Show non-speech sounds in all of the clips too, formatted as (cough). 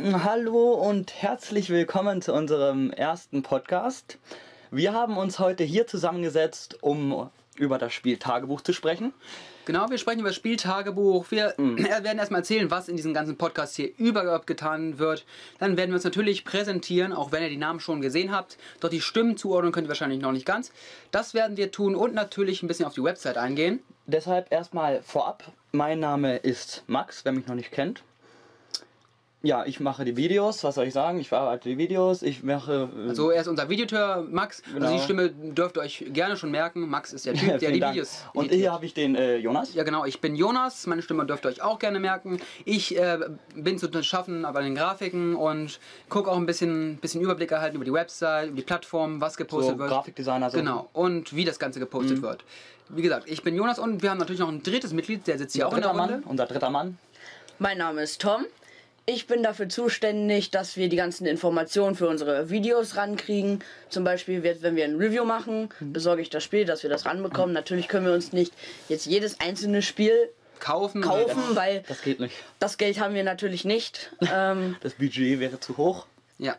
Hallo und herzlich willkommen zu unserem ersten Podcast. Wir haben uns heute hier zusammengesetzt, um über das Spiel Tagebuch zu sprechen. Genau, wir sprechen über das Spieltagebuch. Wir Mhm. (clears throat) werden erstmal erzählen, was in diesem ganzen Podcast hier überhaupt getan wird. Dann werden wir uns natürlich präsentieren, auch wenn ihr die Namen schon gesehen habt. Doch die Stimmen zuordnen könnt ihr wahrscheinlich noch nicht ganz. Das werden wir tun und natürlich ein bisschen auf die Website eingehen. Deshalb erstmal vorab, mein Name ist Max, wer mich noch nicht kennt. Ja, ich mache die Videos, was soll ich sagen? Ich verarbeite die Videos, ich mache... äh, So, er ist unser Videoteur, Max. Genau. Also die Stimme dürft ihr euch gerne schon merken. Max ist der Typ, (laughs) der die Dank. Videos Und editiert. hier habe ich den äh, Jonas. Ja, genau. Ich bin Jonas. Meine Stimme dürft ihr euch auch gerne merken. Ich äh, bin zu schaffen bei den Grafiken und gucke auch ein bisschen, bisschen Überblick erhalten über die Website, über die Plattform, was gepostet So wird. Grafikdesigner. So. Genau. Und wie das Ganze Mhm. gepostet wird. Wie gesagt, ich bin Jonas und wir haben natürlich noch ein drittes Mitglied, der sitzt hier Unser auch in der Runde. Mann, unser dritter Mann. Mein Name ist Tom. Ich bin dafür zuständig, dass wir die ganzen Informationen für unsere Videos rankriegen. Zum Beispiel, wird, wenn wir ein Review machen, besorge ich das Spiel, dass wir das ranbekommen. Natürlich können wir uns nicht jetzt jedes einzelne Spiel Kaufen. kaufen, weil Das geht nicht. das Geld haben wir natürlich nicht. (laughs) Ähm, Das Budget wäre zu hoch. Ja.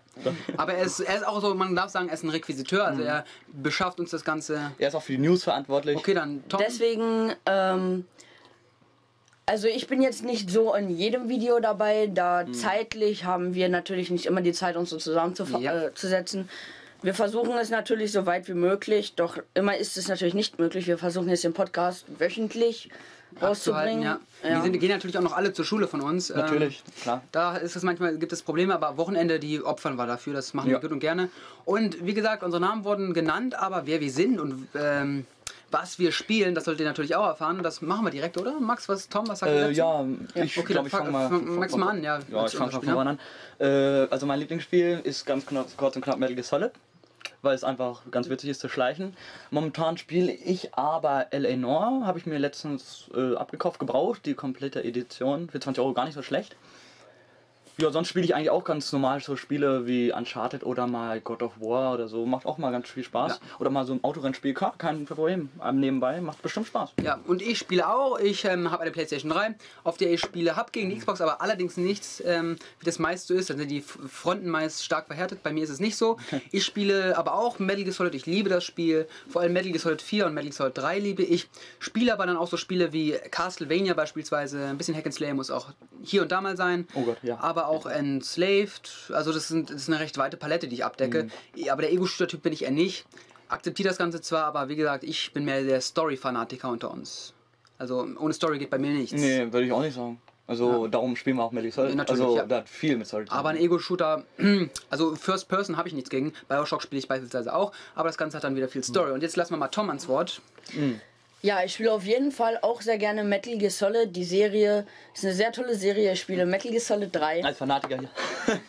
Aber er ist, er ist auch so, man darf sagen, er ist ein Requisiteur. Mhm. Also er beschafft uns das Ganze. Er ist auch für die News verantwortlich. Okay, dann Tom. deswegen, ähm, also ich bin jetzt nicht so in jedem Video dabei, da Mhm. zeitlich haben wir natürlich nicht immer die Zeit, uns so zusammenzusetzen. Ja. Äh, zu setzen. wir versuchen es natürlich so weit wie möglich, doch immer ist es natürlich nicht möglich. Wir versuchen jetzt den Podcast wöchentlich rauszubringen. ja. Wir sind, gehen natürlich auch noch alle zur Schule von uns. Ähm, Natürlich, klar. Da ist es manchmal, gibt es Probleme, aber Wochenende, die opfern wir dafür. Das machen Ja. wir gut und gerne. Und wie gesagt, unsere Namen wurden genannt, aber wer wir sind und ähm, was wir spielen, das solltet ihr natürlich auch erfahren. Das machen wir direkt, oder? Max, was, Tom, was sagt ihr Äh, dazu? ja, ich okay, glaube, ich fang- fange mal, fang- Max mal an, ja, Ja, ich fange von vorne an. Äh, also mein Lieblingsspiel ist ganz knapp, kurz und knapp Metal Gear Solid, weil es einfach ganz witzig ist zu schleichen. Momentan spiele ich aber L.A. Noir, habe ich mir letztens äh, abgekauft, gebraucht, die komplette Edition, für 20 Euro gar nicht so schlecht. Ja, sonst spiele ich eigentlich auch ganz normal so Spiele wie Uncharted oder mal God of War oder so. Macht auch mal ganz viel Spaß. Oder mal so ein Autorennspiel, klar, kein Problem. Ähm, Nebenbei macht bestimmt Spaß. Ja, und ich spiele auch. Ich ähm, habe eine PlayStation 3, auf der ich Spiele habe gegen die Xbox, aber allerdings nichts, ähm, wie das meist so ist. Also die Fronten meist stark verhärtet. Bei mir ist es nicht so. (laughs) Ich spiele aber auch Metal Gear Solid. Ich liebe das Spiel. Vor allem Metal Gear Solid 4 und Metal Gear Solid 3 liebe ich. Spiele aber dann auch so Spiele wie Castlevania beispielsweise. Ein bisschen Hack and Slay muss auch hier und da mal sein. Oh Gott, ja. Aber auch Enslaved. Also das, sind, das ist eine recht weite Palette, die ich abdecke. Mhm. Aber der Ego-Shooter-Typ bin ich eher nicht. Akzeptiere das Ganze zwar, aber wie gesagt, ich bin mehr der Story-Fanatiker unter uns. Also ohne Story geht bei mir nichts. Nee, würde ich auch nicht sagen. Also darum spielen wir auch Gear Solid. Ja, natürlich, also ja. da hat viel mit tun. Aber ein Ego-Shooter, (clears throat) also First Person habe ich nichts gegen. Bioshock spiele ich beispielsweise auch, aber das Ganze hat dann wieder viel Story. Und jetzt lassen wir mal Tom ans Wort. Ja, ich spiele auf jeden Fall auch sehr gerne Metal Gear Solid. Die Serie ist eine sehr tolle Serie. Ich spiele Metal Gear Solid 3. Als Fanatiker hier.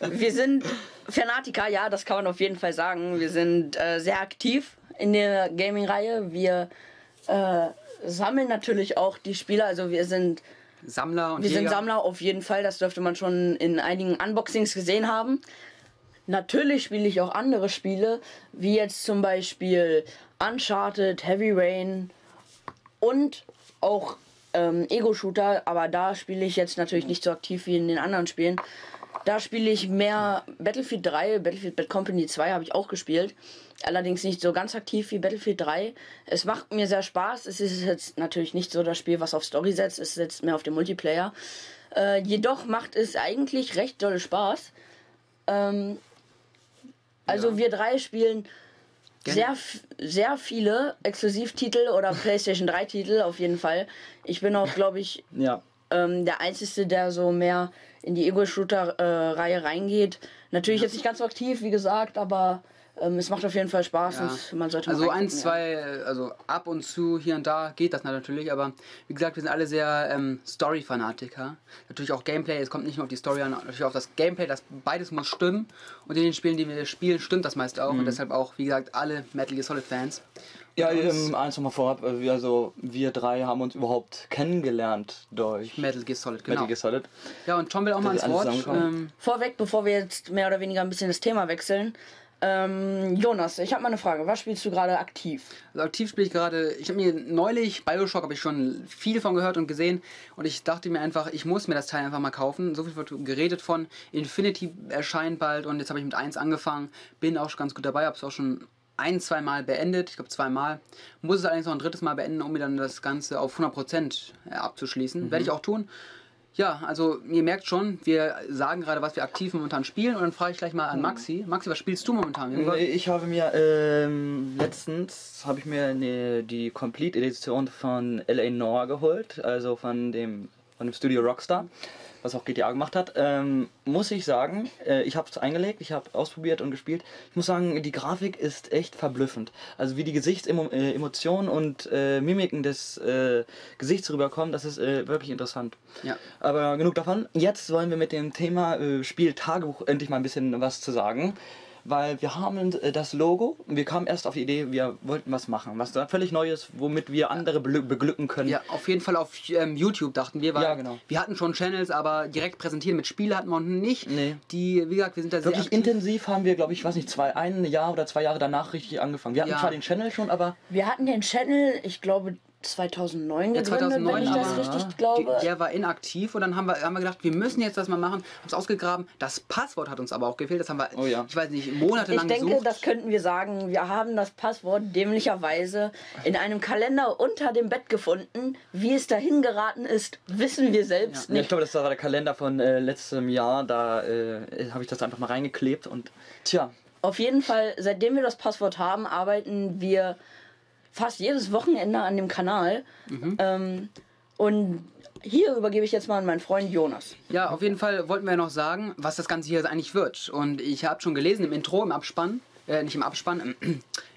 (laughs) Wir sind Fanatiker, ja, das kann man auf jeden Fall sagen. Wir sind äh, sehr aktiv in der Gaming-Reihe. Wir äh, sammeln natürlich auch die Spieler. Also wir sind, Sammler und wir sind Jäger. Sammler auf jeden Fall. Das dürfte man schon in einigen Unboxings gesehen haben. Natürlich spiele ich auch andere Spiele, wie jetzt zum Beispiel Uncharted, Heavy Rain und auch ähm, Ego-Shooter, aber da spiele ich jetzt natürlich nicht so aktiv wie in den anderen Spielen. Da spiele ich mehr Battlefield 3, Battlefield Bad Company 2 habe ich auch gespielt. Allerdings nicht so ganz aktiv wie Battlefield 3. Es macht mir sehr Spaß. Es ist jetzt natürlich nicht so das Spiel, was auf Story setzt. Es setzt mehr auf den Multiplayer. Äh, jedoch macht es eigentlich recht dolle Spaß. Ähm, also Ja. wir drei spielen. Sehr, sehr viele Exklusivtitel oder (laughs) PlayStation 3 Titel auf jeden Fall. Ich bin auch, glaube ich, Ja. ähm, der Einzige, der so mehr in die Ego-Shooter-Reihe reingeht. Natürlich jetzt nicht ganz so aktiv, wie gesagt, aber ähm, es macht auf jeden Fall Spaß Ja. und man sollte mal Also ja. zwei, äh, also ab und zu hier und da geht das natürlich, aber wie gesagt, wir sind alle sehr ähm, Story-Fanatiker. Natürlich auch Gameplay, es kommt nicht nur auf die Story an, natürlich auch das Gameplay, das beides muss stimmen. Und in den Spielen, die wir spielen, stimmt das meist auch. Und deshalb auch, wie gesagt, alle Metal Gear Solid-Fans. Ja, Und uns ähm, eins nochmal vorab, äh, wir, also, wir drei haben uns überhaupt kennengelernt durch Metal Gear Solid, genau. Metal Gear Solid. Ja, und Tom will auch mal alles Wort. Ähm, Vorweg, bevor wir jetzt mehr oder weniger ein bisschen das Thema wechseln. Ähm, Jonas, ich habe mal eine Frage. Was spielst du gerade aktiv? Also aktiv spiele ich gerade, ich habe mir neulich, Bioshock habe ich schon viel von gehört und gesehen und ich dachte mir einfach, ich muss mir das Teil einfach mal kaufen. So viel wird geredet von, Infinity erscheint bald und jetzt habe ich mit 1 angefangen, bin auch schon ganz gut dabei, habe es auch schon ein, zwei Mal beendet, ich glaube zweimal. Muss es allerdings noch ein drittes Mal beenden, um mir dann das Ganze auf 100% abzuschließen. Werde ich auch tun. Ja, also ihr merkt schon, wir sagen gerade, was wir aktiv momentan spielen und dann frage ich gleich mal an Maxi. Maxi, was spielst du momentan? Ich habe mir ähm, letztens habe ich mir eine, die Complete Edition von LA Noir geholt, also von dem von dem Studio Rockstar was auch GTA gemacht hat, ähm, muss ich sagen, äh, ich habe es eingelegt, ich habe ausprobiert und gespielt. Ich muss sagen, die Grafik ist echt verblüffend. Also wie die Gesichtsemotionen äh, und äh, Mimiken des äh, Gesichts rüberkommen, das ist äh, wirklich interessant. Ja. Aber genug davon. Jetzt wollen wir mit dem Thema äh, Spiel Tagebuch endlich mal ein bisschen was zu sagen weil wir haben äh, das Logo und wir kamen erst auf die Idee, wir wollten was machen, was da völlig Neues, womit wir andere beglücken können. Ja, auf jeden Fall auf ähm, YouTube dachten wir, weil ja, genau. wir hatten schon Channels, aber direkt präsentieren mit Spiele hatten wir nicht. Nee. Die, wie gesagt, wir sind da Wirklich sehr aktiv. intensiv haben wir, glaube ich, weiß nicht, zwei, ein Jahr oder zwei Jahre danach richtig angefangen. Wir hatten Ja. zwar den Channel schon, aber Wir hatten den Channel, ich glaube, 2009 Ja, gegründet, 2009, wenn ich das aber- richtig Die, glaube. der war inaktiv und dann haben wir, haben wir gedacht, wir müssen jetzt das mal machen, haben es ausgegraben. Das Passwort hat uns aber auch gefehlt. Das haben wir, Oh ja. ich weiß nicht, Ich monatelang denke, gesucht. das könnten wir sagen. Wir haben das Passwort dämlicherweise in einem Kalender unter dem Bett gefunden. Wie es dahin geraten ist, wissen wir selbst Ja, ich nicht. glaube, das war der Kalender von äh, letztem Jahr. Da äh, habe ich das einfach mal reingeklebt und tja, Auf jeden Fall, seitdem wir das Passwort haben, arbeiten wir fast jedes Wochenende an dem Kanal. Ähm, und hier übergebe ich jetzt mal an meinen Freund Jonas. Ja, auf jeden Fall wollten wir noch sagen, was das Ganze hier eigentlich wird. Und ich habe schon gelesen im Intro, im Abspann, äh, nicht im Abspann,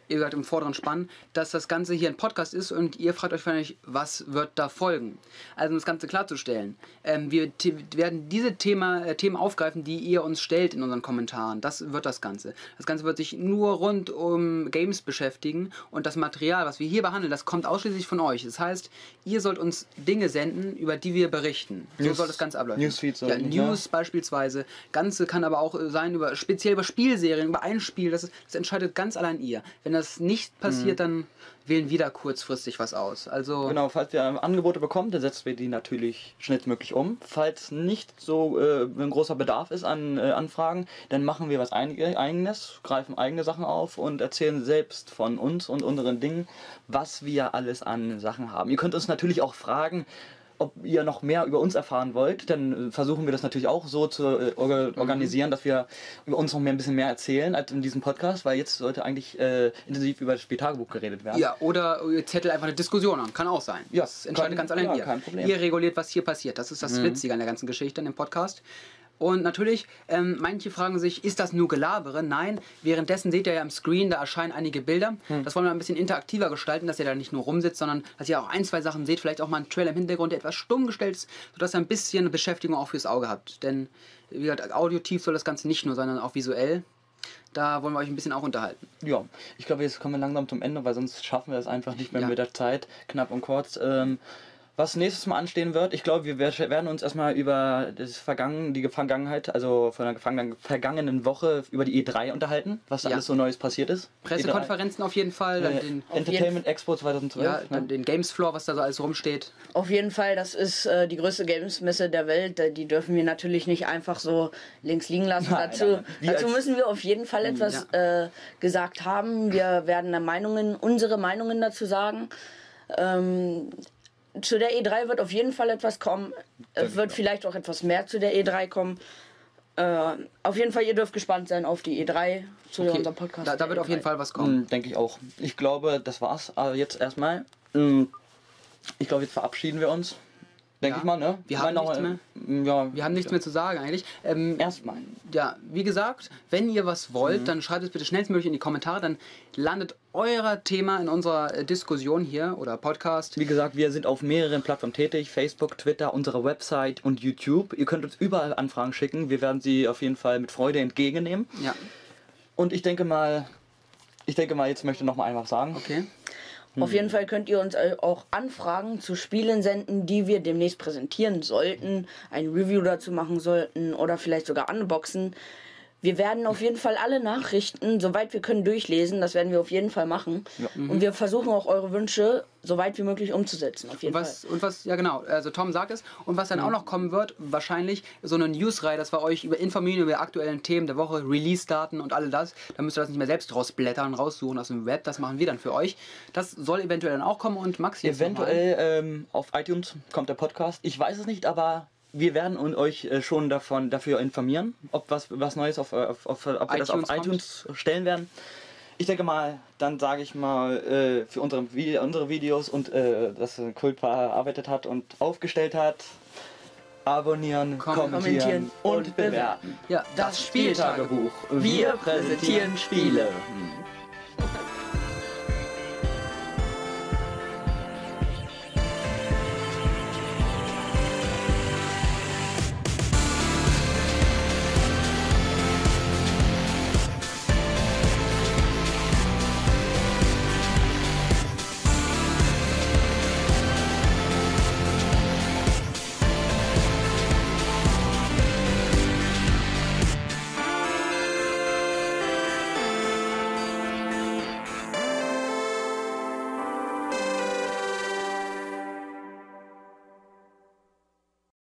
ihr gesagt im vorderen Spann, dass das Ganze hier ein Podcast ist und ihr fragt euch wahrscheinlich, was wird da folgen? Also um das Ganze klarzustellen, ähm, wir werden diese Thema, äh, Themen aufgreifen, die ihr uns stellt in unseren Kommentaren. Das wird das Ganze. Das Ganze wird sich nur rund um Games beschäftigen und das Material, was wir hier behandeln, das kommt ausschließlich von euch. Das heißt, ihr sollt uns Dinge senden, über die wir berichten. So News- soll das Ganze ablaufen. Newsfeed ja, sollten, ja. News beispielsweise. Ganze kann aber auch äh, sein über speziell über Spielserien, über ein Spiel. Das, ist, das entscheidet ganz allein ihr. Wenn das nicht passiert, dann wählen wir da kurzfristig was aus. Also Genau, falls wir Angebote bekommen, dann setzen wir die natürlich schnellstmöglich um. Falls nicht so äh, ein großer Bedarf ist an äh, Anfragen, dann machen wir was eigenes, greifen eigene Sachen auf und erzählen selbst von uns und unseren Dingen, was wir alles an Sachen haben. Ihr könnt uns natürlich auch fragen, ob ihr noch mehr über uns erfahren wollt, dann äh, versuchen wir das natürlich auch so zu äh, orga- organisieren, dass wir über uns noch mehr ein bisschen mehr erzählen als in diesem Podcast, weil jetzt sollte eigentlich äh, intensiv über das Spieltagebuch geredet werden. Ja, oder ihr zettelt einfach eine Diskussion an. Kann auch sein. Ja, das entscheidet kann- ganz allein ja, ihr. kein Problem. Ihr reguliert, was hier passiert. Das ist das Witzige an der ganzen Geschichte in dem Podcast. Und natürlich, ähm, manche fragen sich, ist das nur Gelabere? Nein, währenddessen seht ihr ja am Screen, da erscheinen einige Bilder. Das wollen wir ein bisschen interaktiver gestalten, dass ihr da nicht nur rumsitzt, sondern dass ihr auch ein, zwei Sachen seht, vielleicht auch mal einen Trailer im Hintergrund, der etwas stumm gestellt ist, sodass ihr ein bisschen Beschäftigung auch fürs Auge habt. Denn, wie gesagt, audiotief soll das Ganze nicht nur sein, sondern auch visuell. Da wollen wir euch ein bisschen auch unterhalten. Ja, ich glaube, jetzt kommen wir langsam zum Ende, weil sonst schaffen wir das einfach nicht mehr Ja. mit der Zeit. Knapp und kurz. Ähm, was nächstes Mal anstehen wird, ich glaube, wir wer- werden uns erstmal über das Vergangen, die Vergangenheit, also von der vergangenen- vergangenen Woche über die E3 unterhalten, was da Ja. alles so Neues passiert ist. Pressekonferenzen auf jeden Fall, dann E3, den, äh, Entertainment Expo 2012. ja, ne? dann den Games Floor, was da so alles rumsteht. Auf jeden Fall, das ist äh, die größte Games-Messe der Welt. Äh, Die dürfen wir natürlich nicht einfach so links liegen lassen. Nein, dazu dazu müssen wir auf jeden Fall etwas äh, gesagt haben. Wir werden da Meinungen, unsere Meinungen dazu sagen. Ähm, zu der E3 wird auf jeden Fall etwas kommen. Es wird vielleicht auch etwas mehr zu der E3 kommen. Äh, auf jeden Fall, ihr dürft gespannt sein auf die E3 zu Okay, unserem Podcast. da, da wird auf E3. jeden Fall was kommen. Hm, Denke ich auch. Ich glaube, das war's. Aber jetzt erstmal. hm, Ich glaube, jetzt verabschieden wir uns. Denke Ja. ich mal, ne? Wir haben nichts noch- Ja, Wir haben nichts mehr zu sagen eigentlich. Ähm, Erstmal. ja, wie gesagt, wenn ihr was wollt, Mhm. dann schreibt es bitte schnellstmöglich in die Kommentare. Dann landet euer Thema in unserer äh, Diskussion hier oder Podcast. Wie gesagt, wir sind auf mehreren Plattformen tätig: Facebook, Twitter, unsere Website und YouTube. Ihr könnt uns überall Anfragen schicken. Wir werden sie auf jeden Fall mit Freude entgegennehmen. Ja, Und ich denke mal, ich denke mal, jetzt möchte noch mal einfach sagen. okay. Auf jeden Fall könnt ihr uns äh, auch Anfragen zu Spielen senden, die wir demnächst präsentieren sollten, ein Review dazu machen sollten oder vielleicht sogar unboxen. Wir werden auf jeden Fall alle Nachrichten, soweit wir können, durchlesen. Das werden wir auf jeden Fall machen. Und wir versuchen auch eure Wünsche so weit wie möglich umzusetzen. Auf jeden Was, Fall. und was, ja genau, also Tom sagt es. Und was dann auch noch kommen wird, wahrscheinlich so eine Newsreihe, dass wir euch über informieren über aktuellen Themen der Woche, Release-Daten und all das. Da müsst ihr das nicht mehr selbst rausblättern, raussuchen aus dem Web. Das machen wir dann für euch. Das soll eventuell dann auch kommen und Max mal. Eventuell ähm, auf iTunes kommt der Podcast. Ich weiß es nicht, aber wir werden euch äh, schon davon dafür informieren, ob was, was Neues auf, äh, auf, auf ob wir das auf iTunes kommt. stellen werden. Ich denke mal, dann sage ich mal äh, für unsere, unsere Videos und äh, dass ein Kultpaar erarbeitet hat und aufgestellt hat. Abonnieren, Kom- kommentieren, kommentieren und und bewerten. Ja, Das Spieltagebuch. Wir präsentieren Spiele. Hm.